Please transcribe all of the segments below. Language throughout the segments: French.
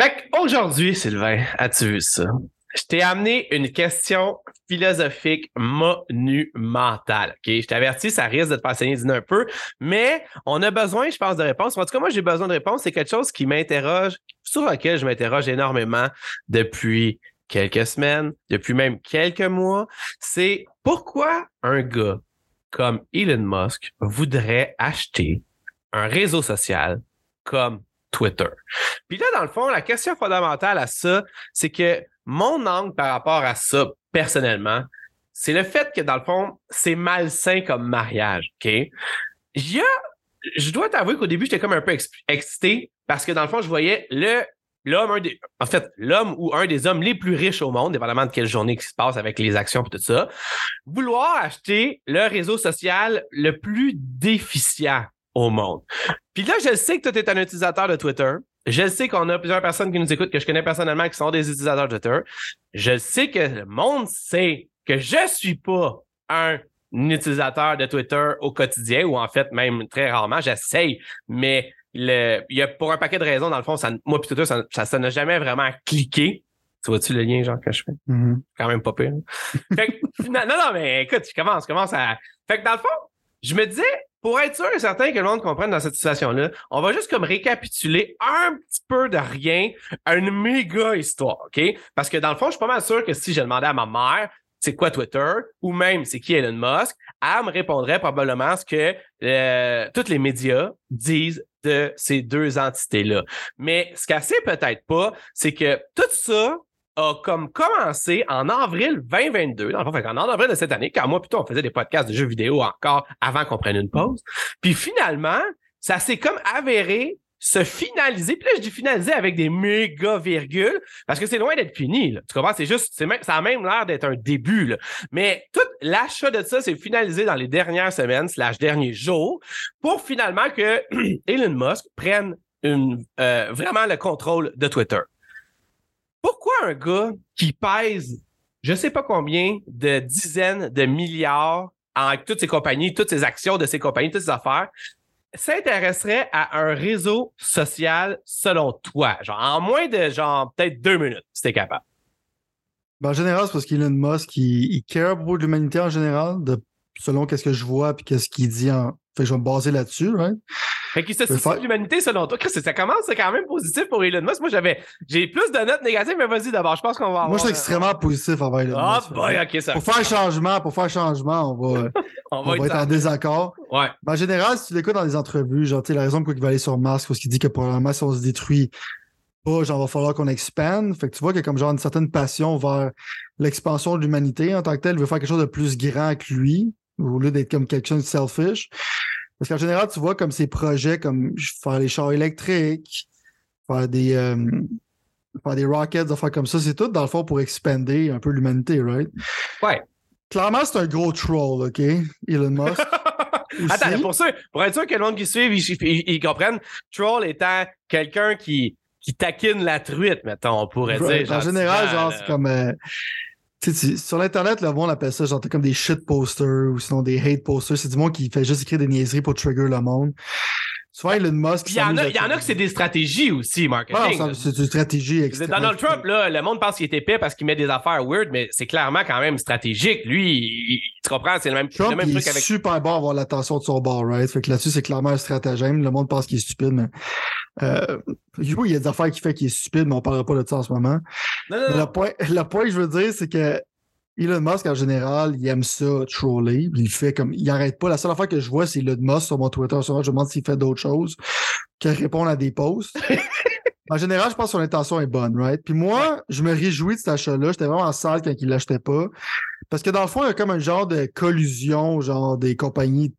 Fait qu'aujourd'hui, Sylvain, as-tu vu ça? Je t'ai amené une question philosophique monumentale. OK? Je t'avertis, ça risque de te faire saigner un peu, mais on a besoin, je pense, de réponses. En tout cas, moi, j'ai besoin de réponses. C'est quelque chose qui m'interroge, sur lequel je m'interroge énormément depuis quelques semaines, depuis même quelques mois. C'est pourquoi un gars comme Elon Musk voudrait acheter un réseau social comme Twitter. Puis là, dans le fond, la question fondamentale à ça, c'est que mon angle par rapport à ça, personnellement, c'est le fait que, dans le fond, c'est malsain comme mariage, OK? Je dois t'avouer qu'au début, j'étais comme un peu excité parce que, dans le fond, je voyais le l'homme, en fait, l'homme ou un des hommes les plus riches au monde, dépendamment de quelle journée qui se passe avec les actions et tout ça, vouloir acheter le réseau social le plus déficient au monde. Puis là, je sais que tu es un utilisateur de Twitter. Je sais qu'on a plusieurs personnes qui nous écoutent, que je connais personnellement, qui sont des utilisateurs de Twitter. Je sais que le monde sait que je suis pas un utilisateur de Twitter au quotidien, ou en fait, même très rarement, j'essaye, mais le, il y a pour un paquet de raisons, dans le fond, ça, moi, puis Twitter, ça n'a jamais vraiment cliqué. Tu vois-tu le lien, genre, que je fais? Mm-hmm. Quand même pas pire. fait non, non, mais écoute, je commence, je commence à. Fait que dans le fond, je me disais, pour être sûr et certain que le monde comprenne dans cette situation-là, on va juste comme récapituler un petit peu de rien une méga histoire, OK? Parce que dans le fond, je suis pas mal sûr que si je demandais à ma mère c'est quoi Twitter ou même c'est qui Elon Musk, elle me répondrait probablement ce que euh, tous les médias disent de ces deux entités-là. Mais ce qu'elle sait peut-être pas, c'est que tout ça a comme commencé en avril 2022, dans le fond, en avril de cette année, car moi, plutôt, on faisait des podcasts de jeux vidéo encore avant qu'on prenne une pause. Puis finalement, ça s'est comme avéré se finaliser. Puis là, je dis finaliser avec des méga virgules parce que c'est loin d'être fini. Là. Tu comprends? C'est juste, même, ça a même l'air d'être un début. Là. Mais tout l'achat de ça, c'est finalisé dans les dernières semaines, slash derniers jours, pour finalement que Elon Musk prenne une, euh, vraiment le contrôle de Twitter pourquoi un gars qui pèse je sais pas combien de dizaines de milliards avec toutes ses compagnies, toutes ses actions de ses compagnies, toutes ses affaires, s'intéresserait à un réseau social selon toi? Genre, en moins de, genre, peut-être deux minutes, si t'es capable. Ben, en général, c'est parce qu'Elon Musk, il, il care beaucoup de l'humanité en général, selon qu'est-ce que je vois puis qu'est-ce qu'il dit en, fait que je vais me baser là-dessus, right? Fait qu'il se de l'humanité selon toi. Ça commence, c'est quand même positif pour Elon Musk. Moi, j'avais, j'ai plus de notes négatives, mais vas-y d'abord. Je pense qu'on va avoir. Moi, je suis extrêmement positif envers Elon ah, Musk. Boy, ok, ça. Pour faire changement, pour faire changement, on va, on, va, être en désaccord. Ouais. en général, si tu l'écoutes dans les entrevues, genre, tu la raison pour il va aller sur Mars, parce qu'il dit que probablement, si on se détruit, pas, genre, va falloir qu'on expande. Fait que tu vois qu'il y a comme genre une certaine passion vers l'expansion de l'humanité en tant que tel. Il veut faire quelque chose de plus grand que lui, au lieu d'être comme quelque chose de selfish. Parce qu'en général, tu vois comme ces projets comme faire les chars électriques, faire des euh, faire des rockets, des affaires comme ça, c'est tout dans le fond pour expander un peu l'humanité, right? Ouais. Clairement, c'est un gros troll, OK? Elon Musk. Attends, pour, ça, pour être sûr que le monde qui suit, ils, comprennent, troll étant quelqu'un qui, qui taquine la truite, mettons, on pourrait dire. En général, genre, c'est comme. Euh, sur l'Internet, le monde appelle ça genre comme des shit posters ou sinon des hate posters. C'est du monde qui fait juste écrire des niaiseries pour trigger le monde. Souvent, Elon Musk. Il y, en a, il y en a que c'est des stratégies aussi, marketing. Ah, c'est une stratégie extrêmement. Donald Trump, là, le monde pense qu'il est épais parce qu'il met des affaires weird, mais c'est clairement quand même stratégique. Lui, il, tu comprends, c'est le même, Trump, le même truc il est super bon à avoir l'attention de son bord, right? Fait que là-dessus, c'est clairement un stratagème. Le monde pense qu'il est stupide, mais. Euh, oui, il y a des affaires qui fait qu'il est stupide, mais on parlera pas de ça en ce moment. Non, non, non. Le, point, le point que je veux dire, c'est que Elon Musk, en général, il aime ça, troller. Il fait comme, il arrête pas. La seule affaire que je vois, c'est Elon Musk sur mon Twitter. Souvent, je me demande s'il fait d'autres choses que répondre à des posts. en général, je pense que son intention est bonne, right? Puis moi, je me réjouis de cet achat-là. J'étais vraiment en salle quand il l'achetait pas. Parce que dans le fond, il y a comme un genre de collusion, genre des compagnies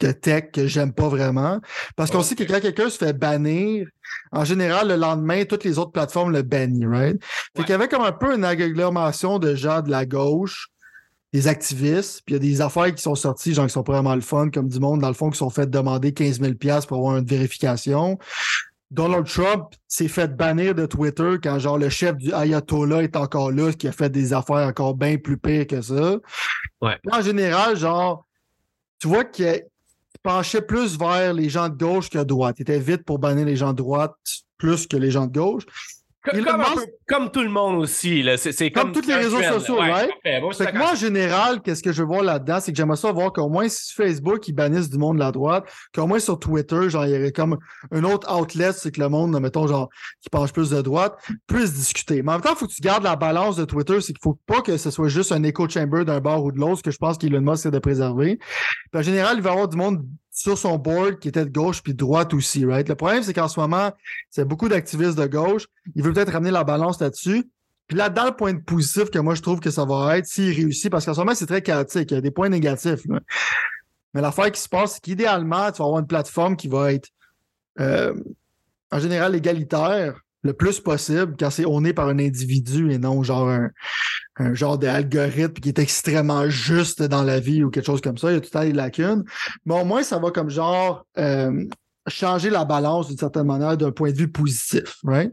de tech que j'aime pas vraiment. Parce qu'on sait que quand quelqu'un se fait bannir, en général, le lendemain, toutes les autres plateformes le bannissent, right? Fait qu'il y avait comme un peu une agglomération de gens de la gauche, des activistes, puis il y a des affaires qui sont sorties, genre qui sont vraiment le fun, comme du monde, dans le fond, qui sont fait demander 15 000 pour avoir une vérification. Donald Trump s'est fait bannir de Twitter quand genre le chef du Ayatollah est encore là, qui a fait des affaires encore bien plus pires que ça. Ouais. En général, genre, tu vois qu'il penchait plus vers les gens de gauche que de droite. Il était vite pour bannir les gens de droite plus que les gens de gauche. Comme, tout le monde aussi. C'est comme, tous les réseaux sociaux, right? moi, en général, qu'est-ce que je veux voir là-dedans, c'est que j'aimerais ça voir qu'au moins si Facebook, ils bannissent du monde de la droite, qu'au moins sur Twitter, genre, il y aurait comme un autre outlet, c'est que le monde, mettons, genre, qui penche plus de droite, puisse discuter. Mais en même temps, il faut que tu gardes la balance de Twitter, c'est qu'il faut pas que ce soit juste un echo chamber d'un bord ou de l'autre, ce que je pense qu'Elon Musk c'est de préserver. en général, il va y avoir du monde sur son board qui était de gauche puis de droite aussi, right? Le problème, c'est qu'en ce moment, c'est beaucoup d'activistes de gauche. Il veut peut-être ramener la balance là-dessus. Puis là-dedans, le point positif que moi, je trouve que ça va être s'il réussit, parce qu'en ce moment, c'est très chaotique. Il y a des points négatifs. Mais l'affaire qui se passe, c'est qu'idéalement, tu vas avoir une plateforme qui va être euh, en général égalitaire, le plus possible quand c'est on est par un individu et non genre un, un genre d'algorithme qui est extrêmement juste dans la vie ou quelque chose comme ça. Il y a tout à des lacunes. Mais au moins, ça va comme genre euh, changer la balance d'une certaine manière d'un point de vue positif, right?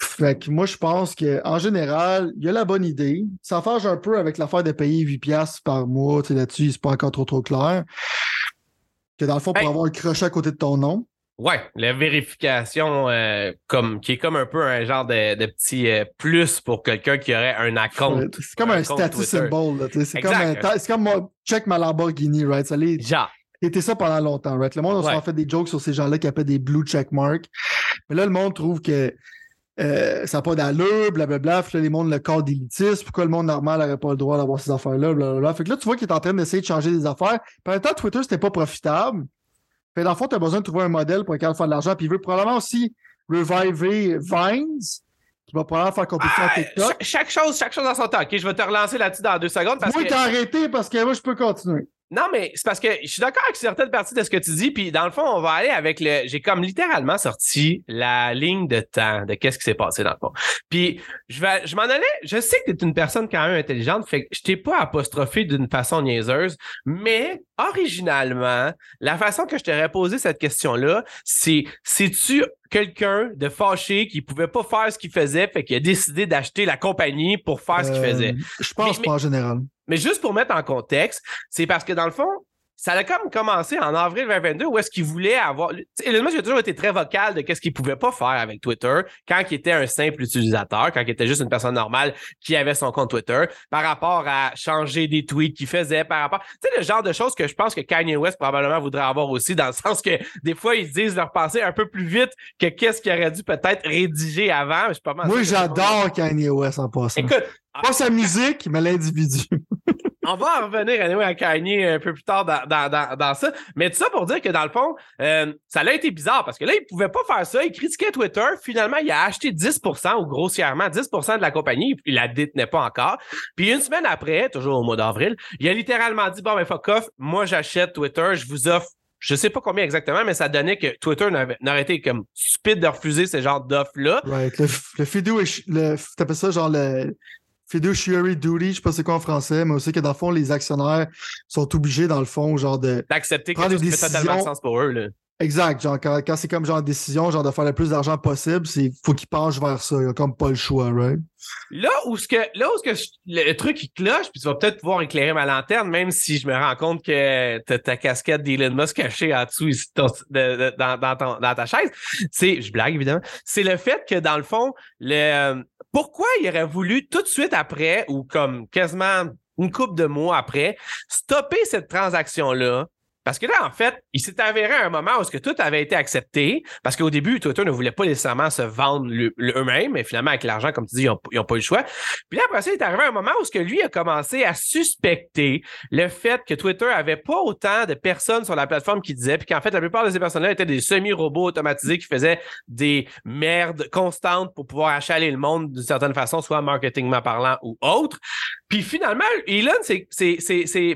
Fait que moi, je pense qu'en général, il y a la bonne idée. Ça fâche un peu avec l'affaire de payer 8$ par mois. Là-dessus, c'est pas encore trop trop clair. Que dans le fond, pour avoir un crochet à côté de ton nom. Ouais, la vérification euh, comme qui est comme un peu un genre de, de petit euh, plus pour quelqu'un qui aurait un account. c'est comme un, status symbol. C'est comme, c'est comme moi, check ma Lamborghini, right? Ça genre. C'était ça pendant longtemps, right? Le monde a fait des jokes sur ces gens-là qui appellent des blue check marks. Mais là, le monde trouve que euh, ça n'a pas d'allure, blablabla. Puis là, les mondes le corps d'élitiste. Pourquoi le monde normal n'aurait pas le droit d'avoir ces affaires-là, blablabla. Fait que là, tu vois qu'il est en train d'essayer de changer des affaires. En même temps, Twitter, c'était pas profitable. Fait dans le fond, tu as besoin de trouver un modèle pour lequel faire de l'argent. Puis il veut probablement aussi reviver Vines, qui va probablement faire compétition à ah, TikTok. Chaque, chose, chaque chose dans son temps. OK, je vais te relancer là-dessus dans deux secondes. Parce moi, que... arrêté parce que moi, je peux continuer. Non, mais c'est parce que je suis d'accord avec certaines parties de ce que tu dis. Puis dans le fond, on va aller avec le. J'ai comme littéralement sorti la ligne de temps de qu'est-ce qui s'est passé dans le fond. Puis je vais, je m'en allais. Je sais que tu es une personne quand même intelligente, fait que je t'ai pas apostrophé d'une façon niaiseuse, mais originalement, la façon que je t'aurais posé cette question-là, c'est c'est-tu quelqu'un de fâché qui pouvait pas faire ce qu'il faisait, fait qu'il a décidé d'acheter la compagnie pour faire ce qu'il faisait? Euh, je pense pas en général. Mais juste pour mettre en contexte, c'est parce que dans le fond, ça a comme commencé en avril 2022 où est-ce qu'il voulait avoir. Elon Musk a toujours été très vocal de qu'est-ce qu'il pouvait pas faire avec Twitter quand il était un simple utilisateur, quand il était juste une personne normale qui avait son compte Twitter, par rapport à changer des tweets qu'il faisait, par rapport. Tu sais, le genre de choses que je pense que Kanye West probablement voudrait avoir aussi, dans le sens que des fois, ils disent leur pensée un peu plus vite que qu'est-ce qu'il aurait dû peut-être rédiger avant. Moi, j'adore Kanye West en passant. Écoute, pas sa musique, mais l'individu. on va en revenir anyway, à Kanye un peu plus tard dans, dans, dans, ça. Mais tout ça pour dire que dans le fond, euh, ça a été bizarre parce que là, il pouvait pas faire ça. Il critiquait Twitter. Finalement, il a acheté 10% ou grossièrement 10% de la compagnie. Il la détenait pas encore. Puis une semaine après, toujours au mois d'avril, il a littéralement dit Bon, ben fuck off, moi j'achète Twitter, je vous offre je sais pas combien exactement, mais ça donnait que Twitter n'aurait été comme stupide de refuser ce genre d'offres-là. Right. Le, le vidéo, le, t'appelles ça genre le fiduciary duty, je sais pas c'est quoi en français, mais aussi que dans le fond, les actionnaires sont obligés, dans le fond, genre de. D'accepter que des fait totalement sens pour eux, là. Exact. Genre, quand, c'est comme genre décision, genre de faire le plus d'argent possible, c'est faut qu'ils penchent vers ça. Il a comme pas le choix, right? Là où ce que là où ce que le truc il cloche, puis tu vas peut-être pouvoir éclairer ma lanterne, même si je me rends compte que t'as ta casquette d'Elon Musk cachée en dessous ici, dans, dans, ta chaise. C'est, je blague évidemment, c'est le fait que dans le fond, le pourquoi il aurait voulu tout de suite après, ou comme quasiment une couple de mois après, stopper cette transaction-là parce que là, en fait, il s'est avéré un moment où ce que tout avait été accepté, parce qu'au début, Twitter ne voulait pas nécessairement se vendre eux-mêmes, mais finalement, avec l'argent, comme tu dis, ils n'ont pas eu le choix. Puis là, après ça, il est arrivé un moment où ce que lui a commencé à suspecter le fait que Twitter avait pas autant de personnes sur la plateforme qui disaient, puis qu'en fait, la plupart de ces personnes-là étaient des semi-robots automatisés qui faisaient des merdes constantes pour pouvoir achaler le monde d'une certaine façon, soit marketingment parlant ou autre. Puis finalement, Elon, c'est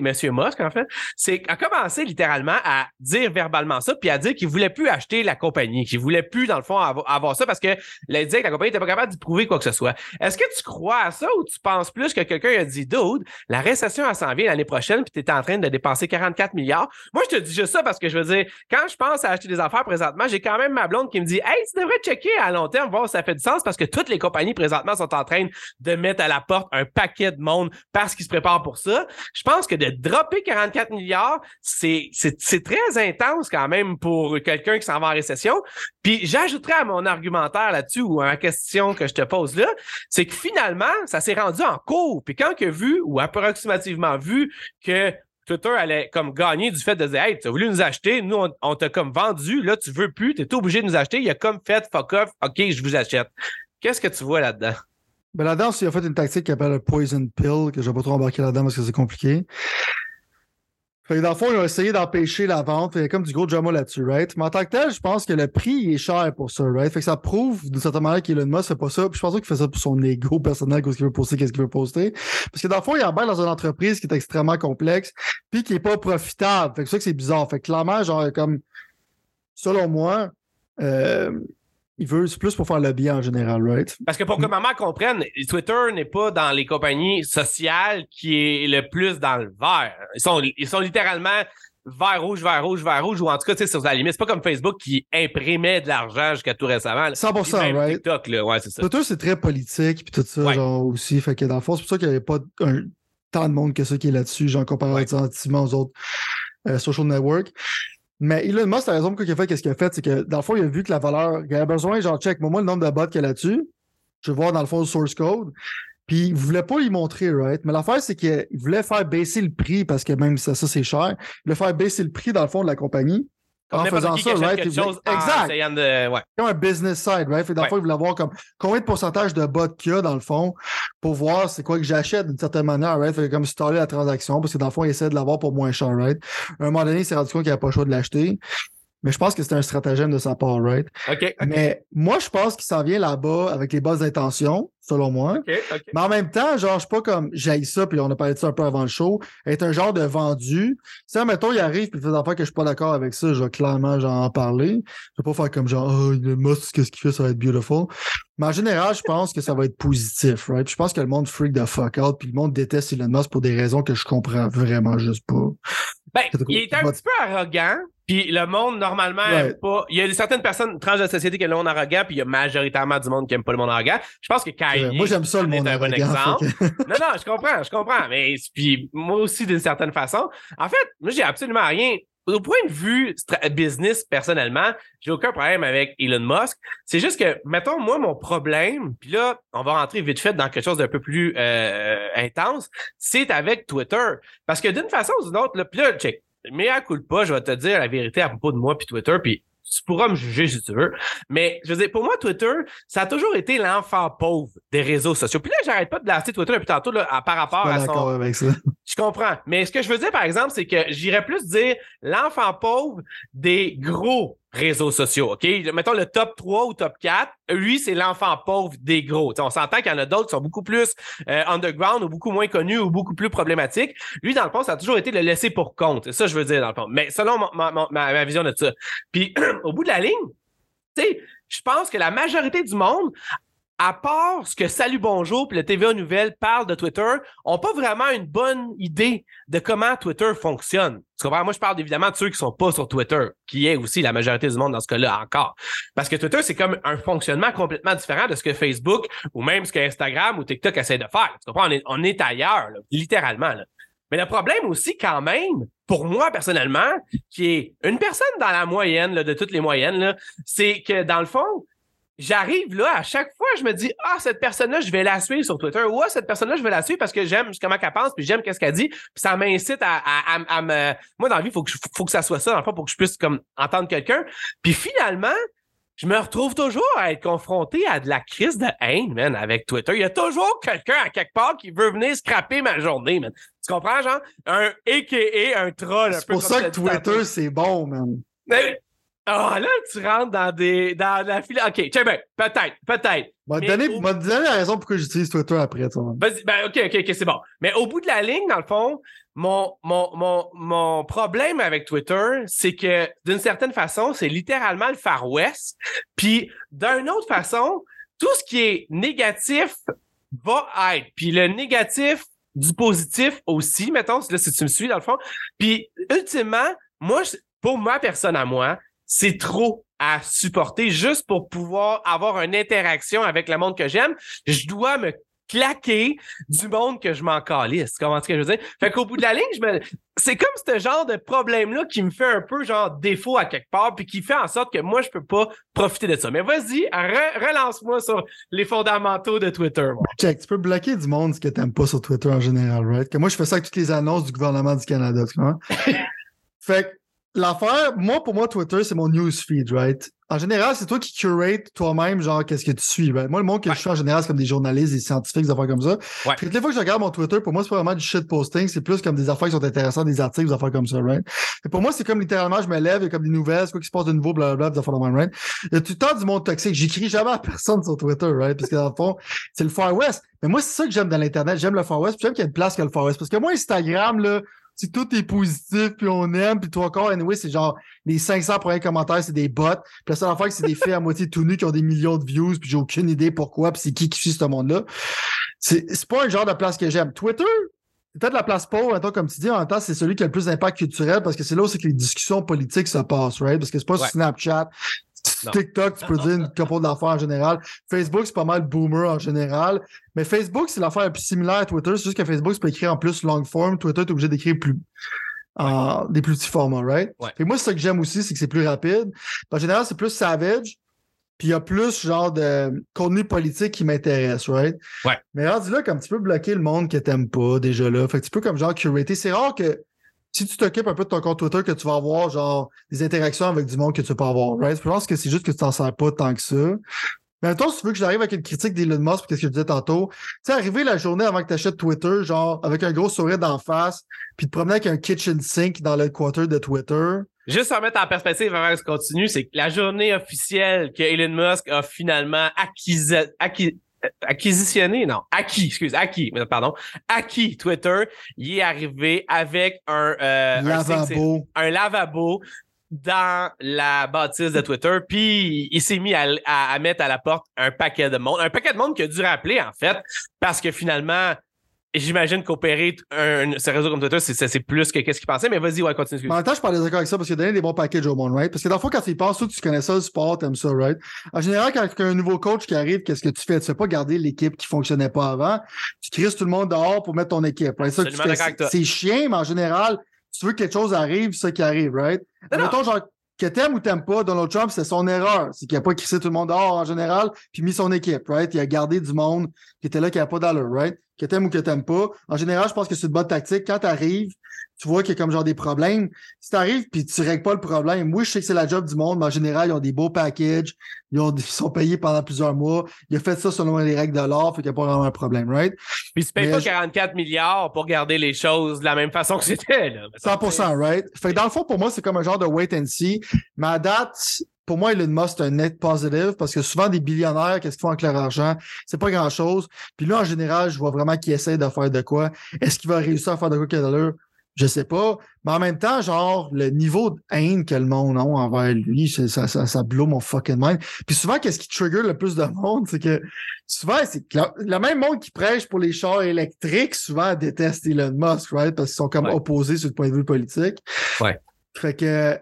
Monsieur Musk, en fait, c'est, a commencé littéralement à dire verbalement ça, puis à dire qu'il voulait plus acheter la compagnie, qu'il voulait plus, dans le fond, avoir, ça parce que il disait que la compagnie n'était pas capable d'y prouver quoi que ce soit. Est-ce que tu crois à ça ou tu penses plus que quelqu'un a dit, dude, la récession, elle s'en l'année prochaine, puis tu es en train de dépenser 44 milliards? Moi, je te dis juste ça parce que je veux dire, quand je pense à acheter des affaires présentement, j'ai quand même ma blonde qui me dit, hey, tu devrais checker à long terme, voir si ça fait du sens parce que toutes les compagnies présentement sont en train de mettre à la porte un paquet de monde parce qu'ils se préparent pour ça. Je pense que de dropper 44 milliards, c'est c'est, très intense quand même pour quelqu'un qui s'en va en récession. Puis j'ajouterais à mon argumentaire là-dessus ou à ma question que je te pose là, c'est que finalement, ça s'est rendu en cours. Puis quand que vu ou approximativement vu que Twitter allait comme gagner du fait de dire Hey, tu as voulu nous acheter, nous, on, t'a comme vendu, là, tu veux plus, tu es obligé de nous acheter. Il a comme fait fuck off, OK, je vous achète. Qu'est-ce que tu vois là-dedans? Ben là-dedans, il a fait une tactique qui s'appelle le Poison Pill, que je vais pas trop embarquer là-dedans parce que c'est compliqué. Fait que dans le fond, ils ont essayé d'empêcher la vente. Il y a comme du gros drama là-dessus, right? Mais en tant que tel, je pense que le prix est cher pour ça, right? Fait que ça prouve d'une certaine manière qu'Elon Musk fait pas ça. Puis je pense qu'il fait ça pour son ego personnel, qu'est-ce qu'il veut poster, qu'est-ce qu'il veut poster. Parce que dans le fond, il embarque dans une entreprise qui est extrêmement complexe, puis qui est pas profitable. Fait que c'est ça que c'est bizarre. Fait que clairement, genre, comme, selon moi, euh, il veut, c'est plus pour faire le bien en général, right? Parce que pour que maman comprenne, Twitter n'est pas dans les compagnies sociales qui est le plus dans le vert. Ils sont, ils sont littéralement vert rouge, vert rouge, vert rouge, ou en tout cas, tu sais, sur la limite. C'est pas comme Facebook qui imprimait de l'argent jusqu'à tout récemment. 100%, right? TikTok, là. Ouais, c'est ça. Twitter, c'est très politique, puis tout ça, genre, aussi. Fait que dans le fond, c'est pour ça qu'il n'y avait pas un, tant de monde que ça qui est là-dessus, genre, comparativement aux autres euh, social networks. Mais Elon Musk, la raison pour qu'il a fait qu'est-ce qu'il a fait, c'est que dans le fond, il a vu que la valeur, il a besoin, genre, check, moi, le nombre de bots qu'il y a là-dessus, je vais voir dans le fond le source code. Puis il voulait pas y montrer, right? Mais l'affaire, c'est qu'il voulait faire baisser le prix parce que même ça, ça c'est cher. Il voulait faire baisser le prix dans le fond de la compagnie. Comme en faisant ça, right? exact. De... Ouais. Comme un business side, right? Fait dans le fond, il voulait voir comme combien de pourcentage de bots qu'il y a dans le fond pour voir c'est quoi que j'achète d'une certaine manière, right? Fait comme staller la transaction parce que dans le fond, il essaie de l'avoir pour moins cher, right? À un moment donné, il s'est rendu compte qu'il n'avait pas le choix de l'acheter. Mais je pense que c'est un stratagème de sa part, right? OK. Mais moi, je pense qu'il s'en vient là-bas avec les bonnes intentions, selon moi. OK, OK. Mais en même temps, genre, je suis pas comme j'aille ça, puis on a parlé de ça un peu avant le show, être un genre de vendu. Si, mettons, il arrive, puis il fait des que je suis pas d'accord avec ça, je vais clairement genre, en parler. Je vais pas faire comme genre, oh, le must, qu'est-ce qu'il fait, ça va être beautiful. Mais en général, je pense que ça va être positif, right? je pense que le monde freak the fuck out, puis le monde déteste Elon Musk pour des raisons que je comprends vraiment juste pas. Ben, il est un petit peu arrogant, puis le monde, normalement, pas. Il y a certaines personnes trans de la société qui aiment le monde arrogant, puis il y a majoritairement du monde qui aime pas le monde arrogant. Je pense que Kanye. Moi, j'aime ça le monde est un bon exemple. non, non, je comprends, je comprends. Mais puis moi aussi, d'une certaine façon. En fait, moi, j'ai absolument rien. Au point de vue business, personnellement, j'ai aucun problème avec Elon Musk. C'est juste que, mettons, moi, mon problème, puis là, on va rentrer vite fait dans quelque chose d'un peu plus euh, intense, c'est avec Twitter. Parce que d'une façon ou d'une autre, là, puis là, check, mais à coup pas, je vais te dire la vérité à propos de moi puis Twitter, puis tu pourras me juger si tu veux. Mais je veux dire, pour moi, Twitter, ça a toujours été l'enfant pauvre des réseaux sociaux. Puis là, j'arrête pas de blaster Twitter depuis tantôt là, par rapport à son. Avec ça. Je comprends. Mais ce que je veux dire, par exemple, c'est que j'irais plus dire l'enfant pauvre des gros réseaux sociaux. OK? Mettons le top 3 ou top 4. Lui, c'est l'enfant pauvre des gros. on s'entend qu'il y en a d'autres qui sont beaucoup plus euh, underground ou beaucoup moins connus ou beaucoup plus problématiques. Lui, dans le fond, ça a toujours été le laisser pour compte. Ça je veux dire, dans le fond. Mais selon ma, ma, ma vision de ça. Puis, au bout de la ligne, tu sais, je pense que la majorité du monde à part ce que Salut Bonjour puis le TVA Nouvelle parle de Twitter, ont pas vraiment une bonne idée de comment Twitter fonctionne. Moi, je parle évidemment de ceux qui sont pas sur Twitter, qui est aussi la majorité du monde dans ce cas-là encore. Parce que Twitter, c'est comme un fonctionnement complètement différent de ce que Facebook ou même ce que Instagram ou TikTok essaie de faire. Tu on est ailleurs, littéralement. Mais le problème aussi, quand même, pour moi personnellement, qui est une personne dans la moyenne de toutes les moyennes, c'est que dans le fond, j'arrive là, à chaque fois, je me dis, ah, cette personne-là, je vais la suivre sur Twitter. Ou ah, cette personne-là, je vais la suivre parce que j'aime comment elle pense, puis j'aime qu'est-ce qu'elle dit. Puis ça m'incite à, à, me. Moi, dans la vie, il faut que, faut que ça soit ça, dans le fond, pour que je puisse comme entendre quelqu'un. Puis finalement, je me retrouve toujours à être confronté à de la crise de haine, man, avec Twitter. Il y a toujours quelqu'un à quelque part qui veut venir scraper ma journée, man. Tu comprends, genre? Un AKA, un troll. C'est pour ça que Twitter, c'est bon, man. Ah, oh, là, tu rentres dans des dans la file. OK, tiens ben, peut-être, peut-être. M'a donné, au... donné la raison pourquoi j'utilise Twitter après, toi. Vas-y, ben, OK, OK, OK, c'est bon. Mais au bout de la ligne, dans le fond, mon, mon, mon, mon problème avec Twitter, c'est que d'une certaine façon, c'est littéralement le Far West. Puis d'une autre façon, tout ce qui est négatif va être. Puis le négatif du positif aussi, mettons, là, si tu me suis dans le fond. Puis ultimement, moi, pour ma personne à moi, c'est trop à supporter juste pour pouvoir avoir une interaction avec le monde que j'aime. Je dois me claquer du monde que je m'en calisse. Comment est-ce que je veux dire? Fait qu'au bout de la ligne, je me... c'est comme ce genre de problème-là qui me fait un peu genre défaut à quelque part, puis qui fait en sorte que moi, je peux pas profiter de ça. Mais vas-y, relance-moi sur les fondamentaux de Twitter. Check, tu peux bloquer du monde ce que t'aimes pas sur Twitter en général, right? Que moi, je fais ça avec toutes les annonces du gouvernement du Canada, tu vois? fait que l'affaire, moi, pour moi, Twitter, c'est mon newsfeed, right? En général, c'est toi qui curate toi-même, genre, qu'est-ce que tu suis. Right? Moi, le monde que je suis en général, c'est comme des journalistes, des scientifiques, des affaires comme ça. Ouais. Toutes les fois que je regarde mon Twitter, pour moi, c'est pas vraiment du shit posting, c'est plus comme des affaires qui sont intéressantes, des articles, des affaires comme ça, right? Et pour moi, c'est comme littéralement, je me lève, il y a comme des nouvelles, c'est quoi qui se passe de nouveau, blablabla, des affaires de même, right? Il y a tout le temps du monde toxique. J'écris jamais à personne sur Twitter, right? Parce que dans le fond, c'est le Far West. Mais moi, c'est ça que j'aime dans l'Internet. J'aime le Far West, puis j'aime qu'il y ait une place que le Far West. Parce que moi, Instagram, là, si tout est positif, puis on aime, puis toi encore, anyway, c'est genre les 500 premiers commentaires, c'est des bots. Puis la seule affaire, c'est des filles à moitié tout nus qui ont des millions de views, puis j'ai aucune idée pourquoi, puis c'est qui qui suit ce monde-là. C'est pas un genre de place que j'aime. Twitter, peut-être la place pauvre, mettons, comme tu dis, en même temps, c'est celui qui a le plus d'impact culturel parce que c'est là où c'est que les discussions politiques se passent, right? Parce que c'est pas Ouais. sur Snapchat. Non. TikTok, tu peux dire une couple d'affaires en général. Facebook, c'est pas mal boomer en général. Mais Facebook, c'est l'affaire la plus similaire à Twitter. C'est juste que Facebook, tu peux écrire en plus long form. Twitter, tu es obligé d'écrire plus en des plus petits formats, right? Ouais. Et moi, ce que j'aime aussi, c'est que c'est plus rapide. En général, c'est plus savage. Puis il y a plus genre de contenu politique qui m'intéresse, right? Ouais. Mais rendu là, comme tu peux bloquer le monde que t'aimes pas déjà là. Fait que tu peux comme genre curater. C'est rare que si tu t'occupes un peu de ton compte Twitter, que tu vas avoir genre des interactions avec du monde que tu peux avoir, right? Je pense que c'est juste que tu t'en sers pas tant que ça. Mais attends, si tu veux que j'arrive avec une critique d'Elon Musk, qu'est-ce que je disais tantôt, tu sais, arriver la journée avant que tu achètes Twitter, genre, avec un gros sourire d'en face, puis te promener avec un kitchen sink dans le quarter de Twitter. Juste en mettre en perspective avant que je continue, c'est que la journée officielle que Elon Musk a finalement acquis, acquis, acquisitionné, non, acquis, excuse, acquis, mais pardon, acquis Twitter, il est arrivé avec un, euh, un lavabo. un lavabo dans la bâtisse de Twitter, puis il s'est mis à, à- à mettre à la porte un paquet de monde, un paquet de monde qui a dû rappeler en fait, parce que finalement, j'imagine qu'opérer un, ce réseau comme Twitter, c'est- plus que qu'est-ce qu'il pensait, mais vas-y, ouais, continue. Mais en même temps, je parle d'accord avec ça parce qu'il a donné des bons packages au monde, right? Parce que dans le fond, quand tu y penses, toi, tu connais ça, le sport, t'aimes ça, right? En général, quand il y a un nouveau coach qui arrive, qu'est-ce que tu fais? Tu fais pas garder l'équipe qui fonctionnait pas avant. Tu crises tout le monde dehors pour mettre ton équipe, right? C'est chiant, mais en général, tu veux que quelque chose arrive, c'est ça qui arrive, right? Non, non. Mettons, genre, que t'aimes ou t'aimes pas, Donald Trump, c'est son erreur. C'est qu'il a pas crissé tout le monde dehors en général, puis mis son équipe, right? Il a gardé du monde qui était là, qui n'avait pas d'allure, right? Que t'aimes ou que t'aimes pas. En général, je pense que c'est une bonne tactique. Quand t'arrives, tu vois qu'il y a comme genre des problèmes. Si t'arrives puis tu règles pas le problème, moi, je sais que c'est la job du monde, mais en général, ils ont des beaux packages. Ils, ont, ils sont payés pendant plusieurs mois. Il a fait ça selon les règles de l'art, fait qu'il n'y a pas vraiment un problème, right? Puis tu payes Mais pas je- 44 milliards pour garder les choses de la même façon que c'était. là. 100%, right? Fait que dans le fond, pour moi, c'est comme un genre de wait and see. À date, pour moi, Elon Musk, c'est un net positive parce que souvent, des billionnaires, qu'est-ce qu'ils font avec leur argent? C'est pas grand-chose. Puis là, en général, je vois vraiment qu'il essaie de faire de quoi. Est-ce qu'il va réussir à faire de quoi qu'il a? Je sais pas. Mais en même temps, genre, le niveau de haine que le monde a envers lui, ça, ça, ça blow mon fucking mind. Puis souvent, qu'est-ce qui trigger le plus de monde? C'est que souvent, c'est le, le même monde qui prêche pour les chars électriques, souvent déteste Elon Musk, right? Parce qu'ils sont comme Ouais. opposés sur le point de vue politique. Ouais. Fait que,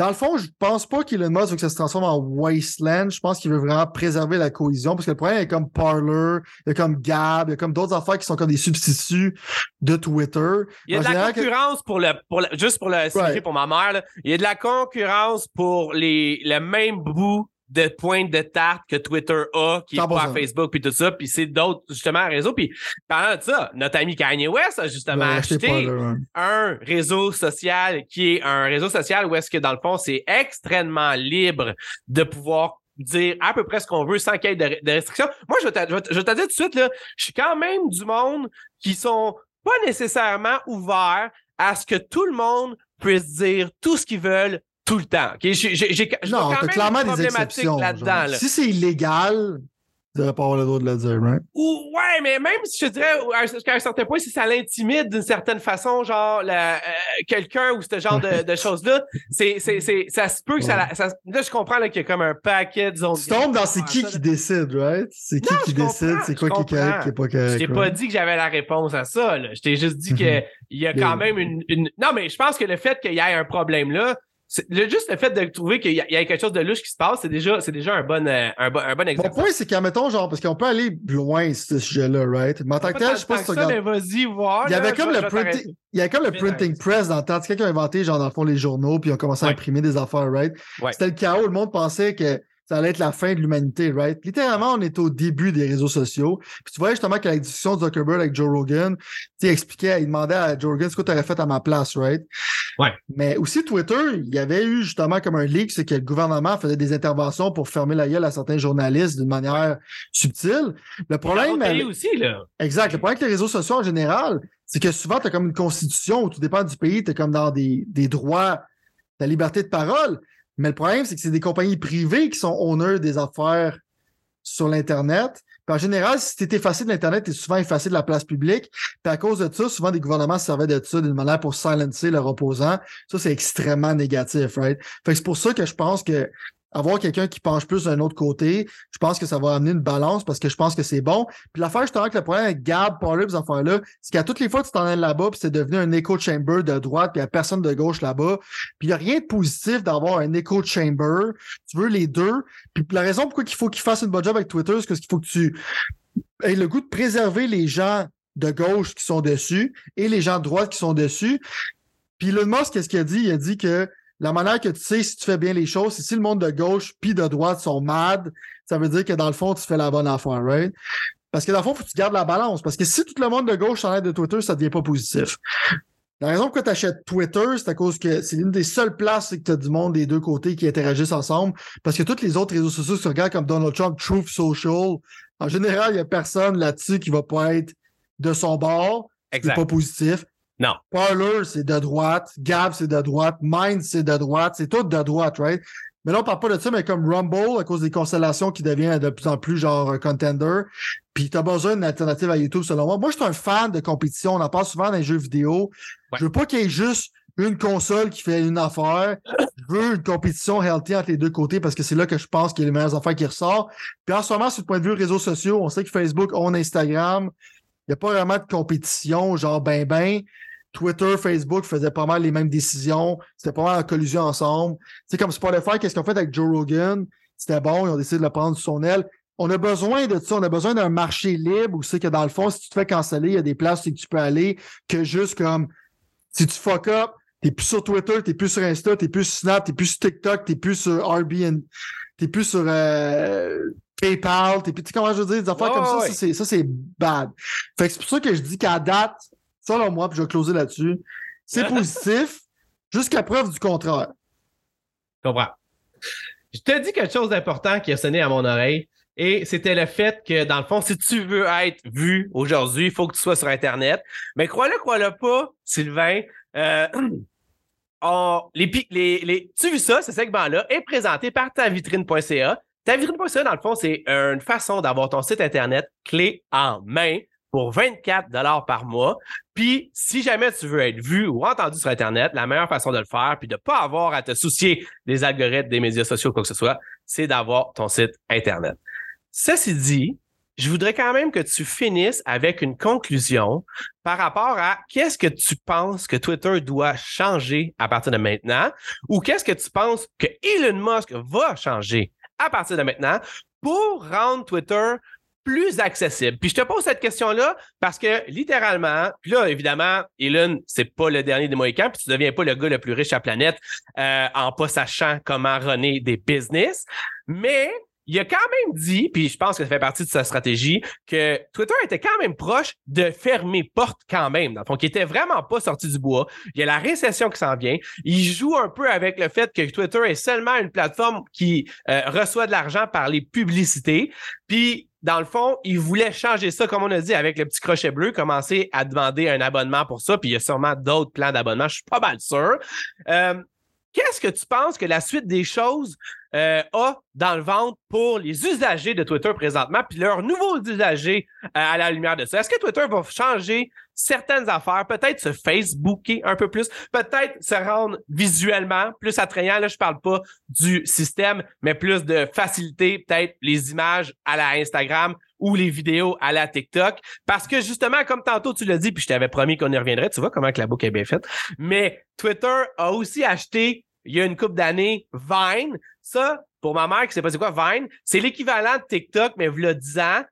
dans le fond, je pense pas qu'Elon Musk veut que ça se transforme en wasteland. Je pense qu'il veut vraiment préserver la cohésion parce que le problème, il y a comme Parler, il y a comme Gab, il y a comme d'autres affaires qui sont comme des substituts de Twitter. Il y a En de la que- concurrence pour le, pour le- juste pour le Ouais. pour ma mère, là. il y a de la concurrence pour les, le même bout de pointe de tarte que Twitter a, qui est pas 100%. à Facebook puis tout ça, puis c'est d'autres, justement, réseaux. Puis parlant de ça, notre ami Kanye West a justement Ben, acheté ouais. un réseau social qui est un réseau social où est-ce que dans le fond, c'est extrêmement libre de pouvoir dire à peu près ce qu'on veut sans qu'il y ait de, de restrictions. Moi, je vais, te, je, vais te- je vais te dire tout de suite, là, je suis quand même du monde qui sont pas nécessairement ouverts à ce que tout le monde puisse dire tout ce qu'ils veulent tout le temps. J'ai, j'ai, j'ai, Non, quand même clairement une des exceptions. là-dedans. là. Si c'est illégal, tu devrais pas avoir le droit de le dire, right? Ou, ouais, mais même si je dirais, jusqu'à un certain point, si ça l'intimide d'une certaine façon, genre, la- euh, quelqu'un ou ce genre de, de choses-là, c'est, c'est, c'est, ça se peut que ça, la- ça- Là, je comprends là, qu'il y a comme un paquet de zones. Tu tombes dans c'est qui qui décide, right? C'est qui Non, qui décide, c'est quoi qui est correct, qui est pas Je t'ai pas dit que j'avais la réponse à ça, là. Je t'ai juste dit Mhm. il y a quand même une, une- Non, mais je pense que le fait qu'il y ait un problème là, juste le fait de trouver qu'il y, a quelque chose de louche qui se passe, c'est déjà, c'est déjà un bon, euh, un, bon, un bon exemple. Mon point, c'est qu'admettons, genre, parce qu'on peut aller loin, ce sujet-là, right? Mais en tant que tel, je sais pas si vas-y, voir. Il y avait comme le printing, il y avait comme le printing press dans le temps. C'est quelqu'un qui a inventé, genre, dans le fond, les journaux, puis ils ont commencé à imprimer des affaires, right? C'était le chaos. Le monde pensait que ça allait être la fin de l'humanité, right? Littéralement, on est au début des réseaux sociaux. Puis tu vois justement qu'à la discussion de Zuckerberg avec Joe Rogan, il expliquait, il demandait à Joe Rogan ce que tu aurais fait à ma place, right? Ouais. Mais aussi Twitter, il y avait eu justement comme un leak, c'est que le gouvernement faisait des interventions pour fermer la gueule à certains journalistes d'une manière subtile. Le problème. aussi, là. Exact. Le problème avec les réseaux sociaux en général, c'est que souvent, tu as comme une constitution où tout dépend du pays, tu es comme dans des, des droits, la liberté de parole. Mais le problème, c'est que c'est des compagnies privées qui sont honneurs des affaires sur l'Internet. en général, si tu es effacé de l'Internet, tu es souvent effacé de la place publique. Puis à cause de ça, souvent des gouvernements servaient de ça d'une manière pour silencer leurs opposants. Ça, c'est extrêmement négatif, right? C'est pour ça que je pense que avoir quelqu'un qui penche plus d'un autre côté, je pense que ça va amener une balance parce que je pense que c'est bon. Puis l'affaire, justement, que le problème avec Gab, Parler, ces affaires-là, c'est qu'à toutes les fois tu t'en là-bas, puis c'est devenu un echo chamber de droite, puis il n'y a personne de gauche là-bas. Puis il n'y a rien de positif d'avoir un echo chamber. Tu veux les deux. Puis la raison pourquoi il faut qu'il fasse une bonne job avec Twitter, c'est qu'il faut que tu aies le goût de préserver les gens de gauche qui sont dessus et les gens de droite qui sont dessus. Puis Elon Musk, qu'est-ce qu'il a dit? Il a dit que la manière que tu sais si tu fais bien les choses, c'est si le monde de gauche puis de droite sont mad, ça veut dire que dans le fond, tu fais la bonne affaire, right? Parce que dans le fond, il faut que tu gardes la balance. Parce que si tout le monde de gauche s'enlève de Twitter, ça devient pas positif. La raison pour laquelle tu achètes Twitter, c'est à cause que c'est l'une des seules places que tu as du monde des deux côtés qui interagissent ensemble. Parce que tous les autres réseaux sociaux, si tu regardes comme Donald Trump, Truth Social, en général, il n'y a personne là-dessus qui va pas être de son bord. C'est pas positif. Non. Parler, c'est de droite. Gab, c'est de droite. Mind, c'est de droite. C'est tout de droite, right? Mais là, on parle pas de ça, mais comme Rumble, à cause des constellations qui devient de plus en plus genre contender. Puis t'as besoin d'une alternative à YouTube, selon moi. Moi, je suis un fan de compétition. On en parle souvent dans les jeux vidéo. Je veux pas qu'il y ait juste une console qui fait une affaire. Je veux une compétition healthy entre les deux côtés parce que c'est là que je pense qu'il y a les meilleures affaires qui ressortent. Puis en ce moment, sur le point de vue réseaux sociaux, on sait que Facebook, on Instagram. Il n'y a pas vraiment de compétition, genre ben ben. Twitter, Facebook faisaient pas mal les mêmes décisions. C'était pas mal en collusion ensemble. C'est comme Spotify, qu'est-ce qu'on fait avec Joe Rogan? C'était bon, ils ont décidé de le prendre sous son aile. On a besoin de ça. On a besoin d'un marché libre où c'est que dans le fond, si tu te fais canceller, il y a des places où tu peux aller que juste comme si tu fuck up, t'es plus sur Twitter, t'es plus sur Insta, t'es plus sur Snap, t'es plus sur TikTok, t'es plus sur Airbnb, t'es plus sur euh, PayPal, t'es plus, comment je veux dire, des affaires comme ça, ça c'est bad. Fait que c'est pour ça que je dis qu'à date, selon moi, puis je vais closer là-dessus, c'est positif jusqu'à preuve du contraire. Je comprends. Je te dis quelque chose d'important qui a sonné à mon oreille. Et c'était le fait que, dans le fond, si tu veux être vu aujourd'hui, il faut que tu sois sur Internet. Mais crois-le, crois-le pas, Sylvain. Euh, les, les, tu as vu ça, ce segment-là est présenté par tavitrine.ca. Tavitrine.ca, dans le fond, c'est une façon d'avoir ton site Internet clé en main pour 24 dollars par mois. Puis, si jamais tu veux être vu ou entendu sur Internet, la meilleure façon de le faire, puis de ne pas avoir à te soucier des algorithmes des médias sociaux, quoi que ce soit, c'est d'avoir ton site Internet. Ceci dit, je voudrais quand même que tu finisses avec une conclusion par rapport à qu'est-ce que tu penses que Twitter doit changer à partir de maintenant ou qu'est-ce que tu penses que Elon Musk va changer à partir de maintenant pour rendre Twitter plus accessible. Puis je te pose cette question-là parce que littéralement, puis là, évidemment, Elon, c'est pas le dernier des Mohicans, puis tu deviens pas le gars le plus riche à la planète euh, en pas sachant comment runner des business. Mais il a quand même dit, puis je pense que ça fait partie de sa stratégie, que Twitter était quand même proche de fermer porte quand même. Donc, il était vraiment pas sorti du bois. Il y a la récession qui s'en vient. Il joue un peu avec le fait que Twitter est seulement une plateforme qui euh, reçoit de l'argent par les publicités. Puis, dans le fond, il voulait changer ça, comme on a dit, avec le petit crochet bleu, commencer à demander un abonnement pour ça. Puis, il y a sûrement d'autres plans d'abonnement, je suis pas mal sûr. Euh, Qu'est-ce que tu penses que la suite des choses euh, a dans le ventre pour les usagers de Twitter présentement, puis leurs nouveaux usagers euh, à la lumière de ça? Est-ce que Twitter va changer certaines affaires, peut-être se Facebooker un peu plus, peut-être se rendre visuellement plus attrayant? Là, je parle pas du système, mais plus de faciliter peut-être les images à la Instagram ou les vidéos à la TikTok. Parce que justement, comme tantôt tu l'as dit, puis je t'avais promis qu'on y reviendrait, tu vois comment que la boucle est bien faite. Mais Twitter a aussi acheté il y a une couple d'années, Vine. Ça, pour ma mère qui sait pas c'est quoi Vine, c'est l'équivalent de TikTok, mais y a 10 ans.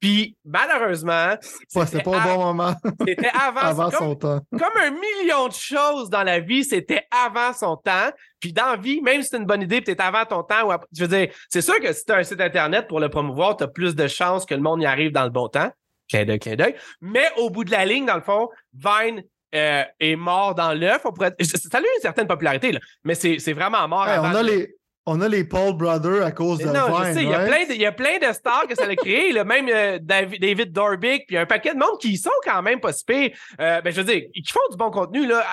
Puis, malheureusement. Ouais, c'était pas au bon moment. C'était avant, avant comme, son temps. Comme un million de choses dans la vie, c'était avant son temps. Puis, dans la vie, même si c'est une bonne idée, peut-être avant ton temps. Ou après, je veux dire, c'est sûr que si tu as un site Internet pour le promouvoir, tu as plus de chances que le monde y arrive dans le bon temps. Clin d'œil, clin d'œil. Mais au bout de la ligne, dans le fond, Vine euh, est mort dans l'œuf. Pourrait... Ça a eu une certaine popularité, là, mais c'est vraiment mort. Ouais, avant on, a de- les, on a les Paul Brothers à cause Mais de non, Vine. je sais, il y, a right? plein de, il y a plein de stars que ça a créé, là, même euh, David, David Dorbick, puis un paquet de monde qui sont quand même pas si pires. Euh, ben, je veux dire, qui font du bon contenu, là,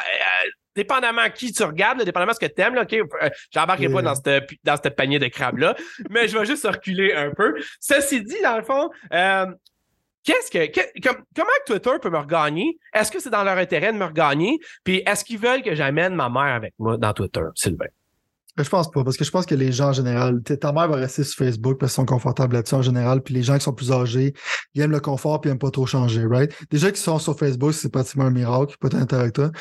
dépendamment qui tu regardes, là, dépendamment ce que tu aimes, là, OK, euh, j'embarquerai pas dans ce dans cette panier de crabes-là, mais je vais juste reculer un peu. Ceci dit, dans le fond, euh, Qu'est-ce que, que- comme- comment Twitter peut me regagner? Est-ce que c'est dans leur intérêt de me regagner? Puis est-ce qu'ils veulent que j'amène ma mère avec moi dans Twitter, Sylvain? Je pense pas, parce que je pense que les gens en général, ta mère va rester sur Facebook parce qu'ils sont confortables là-dessus en général, puis les gens qui sont plus âgés, ils aiment le confort puis ils aiment pas trop changer, right? Déjà qui sont sur Facebook, c'est pratiquement un miracle, pas être avec toi.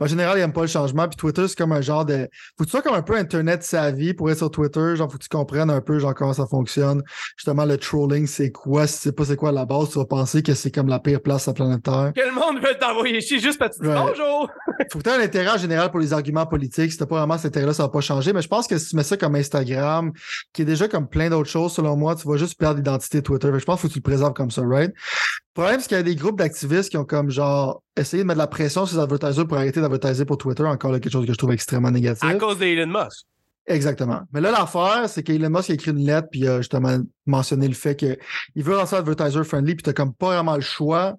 Mais en général, ils aiment pas le changement, puis Twitter, c'est comme un genre de. Faut que tu sois comme un peu Internet savvy pour être sur Twitter, genre faut que tu comprennes un peu genre comment ça fonctionne. Justement, le trolling, c'est quoi? Si tu sais pas c'est quoi à la base, tu vas penser que c'est comme la pire place sur la planète Terre. Que le monde veut t'envoyer chier juste parce que tu dis bonjour! faut que tu aies un intérêt en général pour les arguments politiques. Si t'as pas vraiment cet intérêt-là, ça va pas changer. Mais je pense que si tu mets ça comme Instagram, qui est déjà comme plein d'autres choses, selon moi, tu vas juste perdre l'identité Twitter. Fait que je pense qu'il faut que tu le préserves comme ça, right? Le problème, c'est qu'il y a des groupes d'activistes qui ont comme genre essayé de mettre de la pression sur les advertisers pour arrêter d'advertiser pour Twitter. Encore là, quelque chose que je trouve extrêmement négatif. À cause d'Elon Musk. Exactement. Mais là, l'affaire, c'est qu'Elon Musk a écrit une lettre puis a justement mentionné le fait qu'il veut lancer advertiser friendly puis t'as comme pas vraiment le choix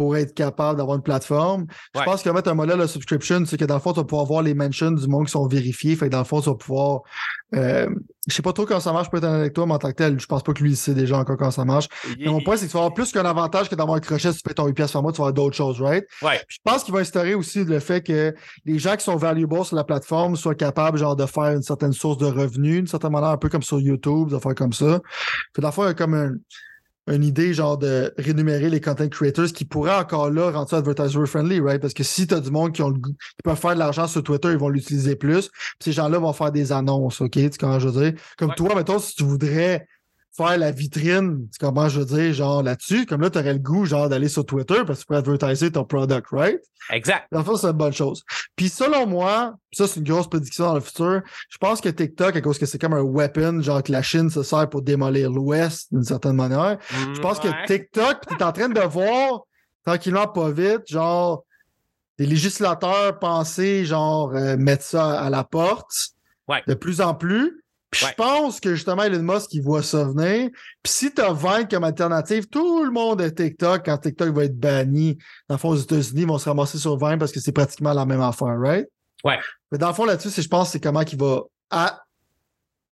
pour être capable d'avoir une plateforme. Je pense que mettre un modèle de subscription, c'est que dans le fond, tu vas pouvoir voir les mentions du monde qui sont vérifiés. Fait que dans le fond, tu vas pouvoir. Euh, je sais pas trop comment ça marche, peut-être avec toi, mais en tant que tel, je pense pas que lui il sait déjà encore comment ça marche. Il- Mais mon point, c'est que tu vas avoir plus qu'un avantage que d'avoir un crochet, si tu fais ton 8 pièces par mois, tu vas avoir d'autres choses, right? Ouais. Puis je pense qu'il va instaurer aussi le fait que les gens qui sont valuable sur la plateforme soient capables, genre, de faire une certaine source de revenus, d'une certaine manière, un peu comme sur YouTube, de faire comme ça. Puis d'en faire il y a comme un- une idée, genre, de rémunérer les content creators qui pourraient encore là rendre ça advertiser friendly, right? Parce que si tu as du monde qui, ont le qui peuvent faire de l'argent sur Twitter, ils vont l'utiliser plus. Puis ces gens-là vont faire des annonces, OK? Tu comment je veux dire? Comme Ouais. toi, mettons, si tu voudrais faire la vitrine, comprends, je veux dire, genre là-dessus, comme là, tu aurais le goût, genre, d'aller sur Twitter parce que tu pourrais advertiser ton product, right? Exact. Fond, c'est une bonne chose. Puis selon moi, ça, c'est une grosse prédiction dans le futur, je pense que TikTok, à cause que c'est comme un weapon, genre que la Chine se sert pour démolir l'Ouest d'une certaine manière, je pense que. TikTok, tu es en train de voir, tranquillement, pas vite, genre, des législateurs penser, genre, euh, mettre ça à la porte Ouais. de plus en plus. Puis Ouais. je pense que justement, Elon Musk, il voit ça venir. Puis si tu as Vine comme alternative, tout le monde est TikTok quand TikTok va être banni. Dans le fond, aux États-Unis, ils vont se ramasser sur Vine parce que c'est pratiquement la même affaire, right? Ouais. Mais dans le fond, là-dessus, je pense, c'est comment qu'il va, à-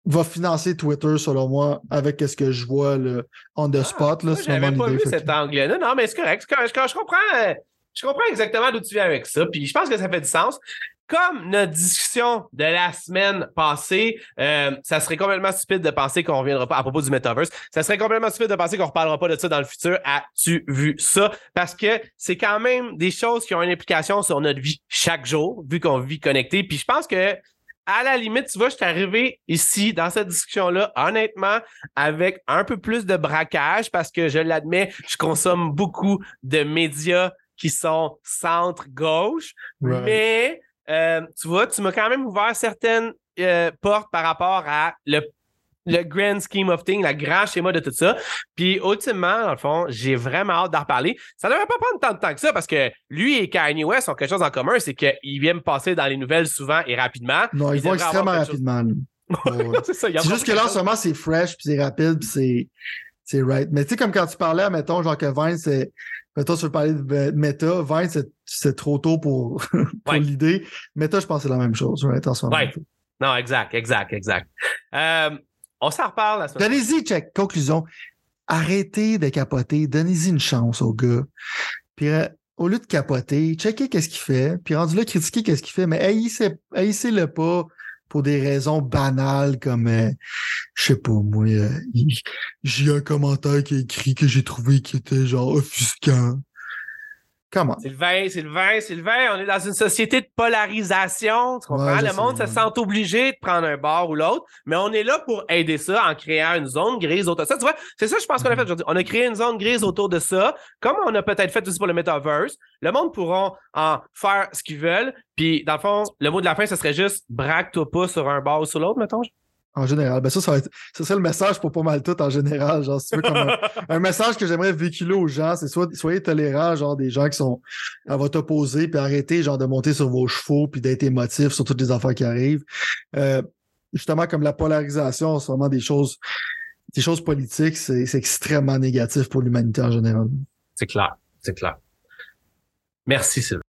va financer Twitter, selon moi, avec ce que je vois, là, on the spot, là, Moi, c'est J'avais pas vu cet angle-là. Non, mais c'est correct. Je, je comprends, je comprends exactement d'où tu viens avec ça. Puis je pense que ça fait du sens. Comme notre discussion de la semaine passée, euh, ça serait complètement stupide de penser qu'on reviendra pas à propos du metaverse. Ça serait complètement stupide de penser qu'on reparlera pas de ça dans le futur. As-tu vu ça? Parce que c'est quand même des choses qui ont une implication sur notre vie chaque jour, vu qu'on vit connecté. Puis je pense que à la limite, tu vois, je suis arrivé ici dans cette discussion-là, honnêtement, avec un peu plus de braquage parce que je l'admets, je consomme beaucoup de médias qui sont centre-gauche, mais euh, tu vois, tu m'as quand même ouvert certaines euh, portes par rapport à le, le grand scheme of things, le grand schéma de tout ça. Puis, ultimement, dans le fond, j'ai vraiment hâte d'en reparler. Ça ne devrait pas prendre tant de temps que ça parce que lui et Kanye West ont quelque chose en commun, c'est qu'ils viennent passer dans les nouvelles souvent et rapidement. Non, ils Ils vont extrêmement chose- rapidement. lui. Ouais. c'est juste que là, en ce moment, c'est fresh, puis c'est rapide, puis c'est, c'est right. Mais tu sais, comme quand tu parlais, mettons, genre que Vine, c'est. Mettons, tu veux parler de Meta, Vine, c'est, c'est trop tôt pour, pour Ouais. l'idée. Meta, je pense que c'est la même chose, right, en ce moment. Ouais. Non, exact, exact, exact. Euh, on s'en reparle la semaine Donnez-y, check. Conclusion. Arrêtez de capoter. Donnez-y une chance au gars. Puis, euh, au lieu de capoter, checkez qu'est-ce qu'il fait. Puis, rendu là, critiquez qu'est-ce qu'il fait. Mais haïssez- haïssez-le pas pour des raisons banales comme, euh, je sais pas, moi, euh, j'ai un commentaire qui a écrit que j'ai trouvé qui était genre offusquant. Comment? Sylvain, Sylvain, Sylvain, on est dans une société de polarisation. Tu comprends? Ouais, le monde se sent obligé de prendre un bord ou l'autre, mais on est là pour aider ça en créant une zone grise autour de ça. Tu vois, c'est ça, je pense qu'on a fait aujourd'hui. On a créé une zone grise autour de ça, comme on a peut-être fait aussi pour le metaverse. Le monde pourra en faire ce qu'ils veulent. Puis, dans le fond, le mot de la fin, ce serait juste braque-toi pas sur un bord ou sur l'autre, mettons. En général. Ben ça, ça va être. Ça serait le message pour pas mal tout en général. Genre, si tu veux, comme un, un message que j'aimerais véhiculer aux gens, c'est soit soyez tolérants, genre des gens qui sont à votre opposé, puis arrêtez genre de monter sur vos chevaux, puis d'être émotifs sur toutes les affaires qui arrivent. Euh, justement, comme la polarisation, c'est vraiment des choses, des choses politiques, c'est c'est extrêmement négatif pour l'humanité en général. C'est clair, c'est clair. Merci, Sylvain.